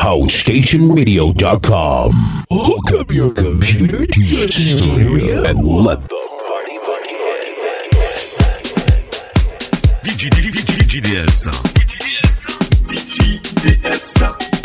HouseStationRadio.com. Hook up your computer to your stereo and let the party begin. DJDS. Hi,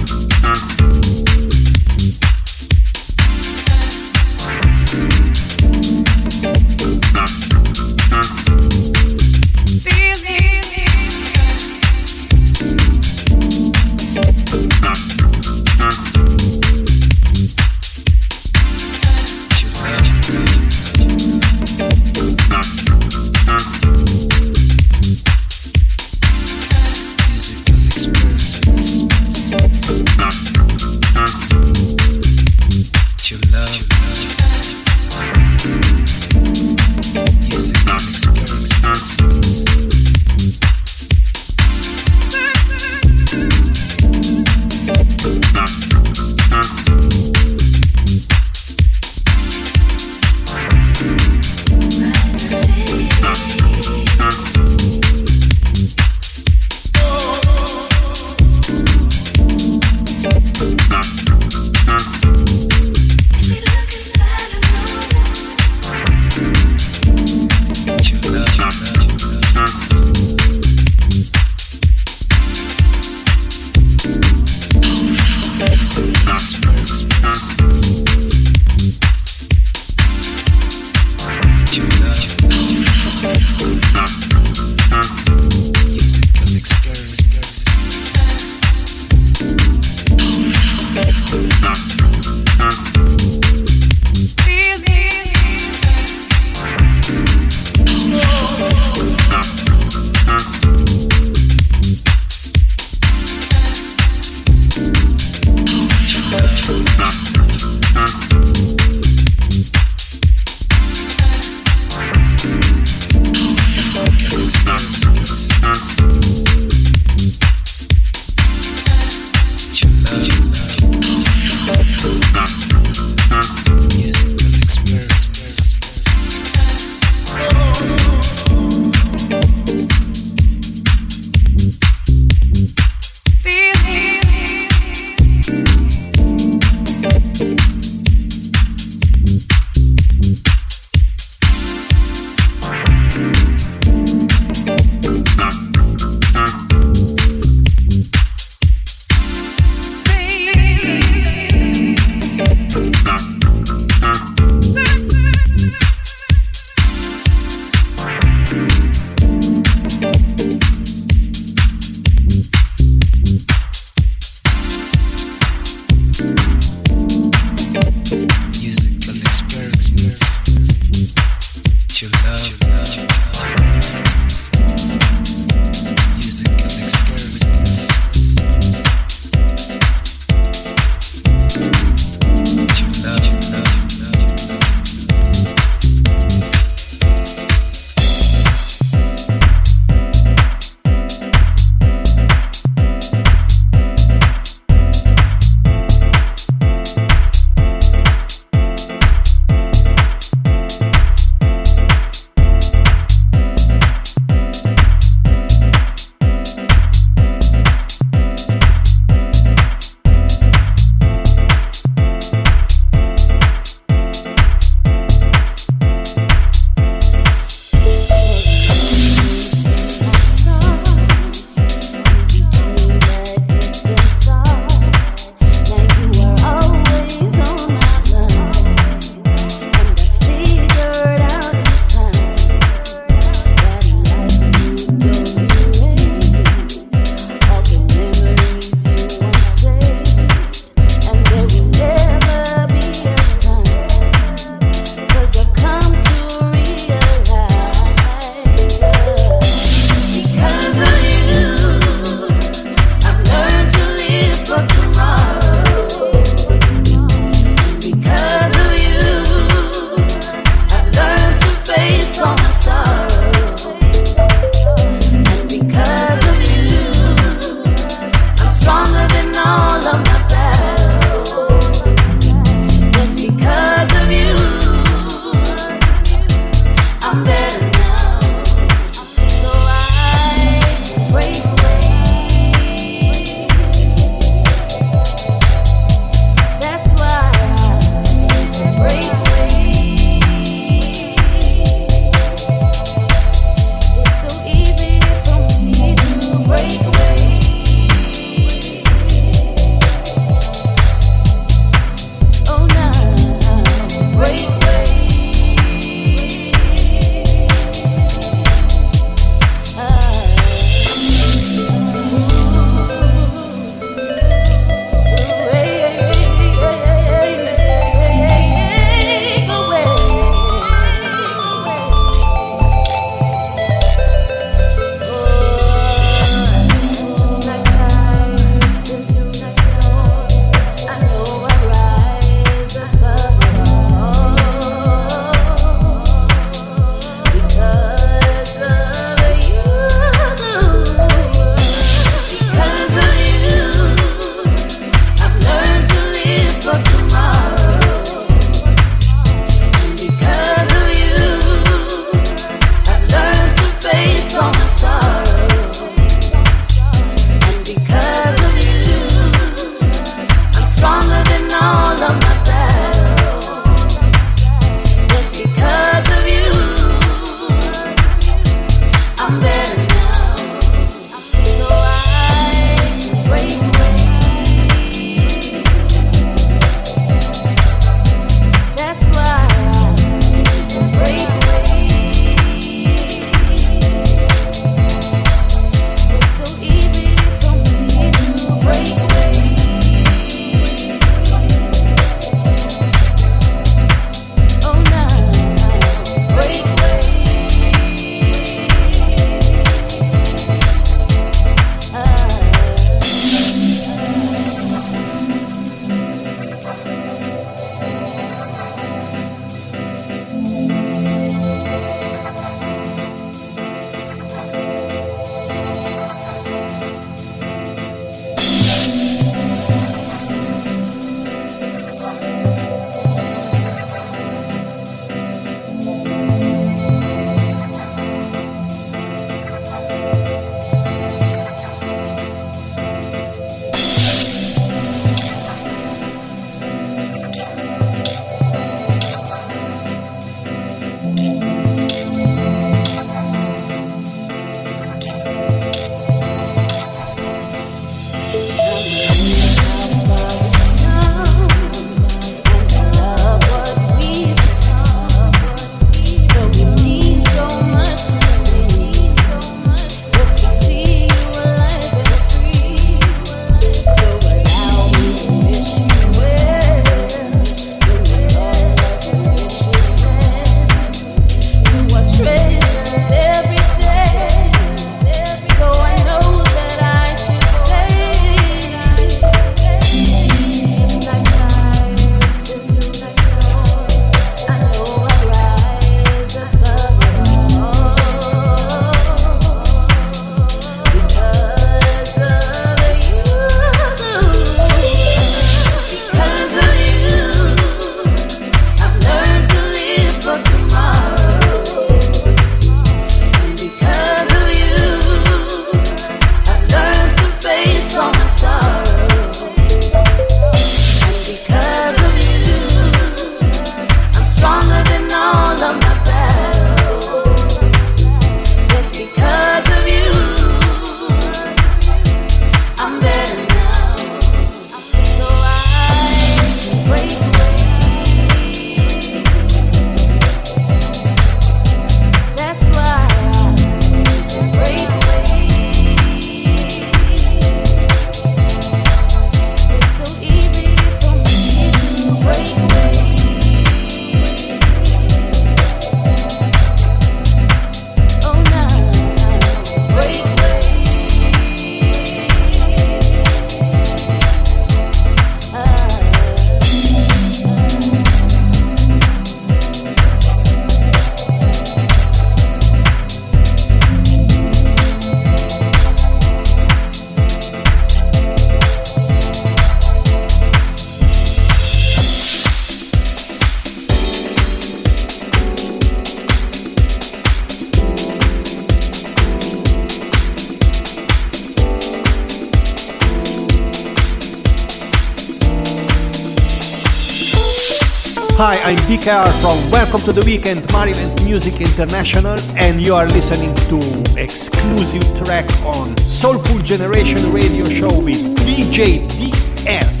I'm from Welcome to the Weekend, Maryland Music International, and you are listening to exclusive track on Soulful Generation Radio Show with DJ DS.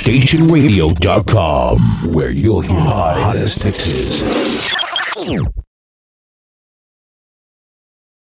SoStationRadio.com, where you'll hear the hottest mixes.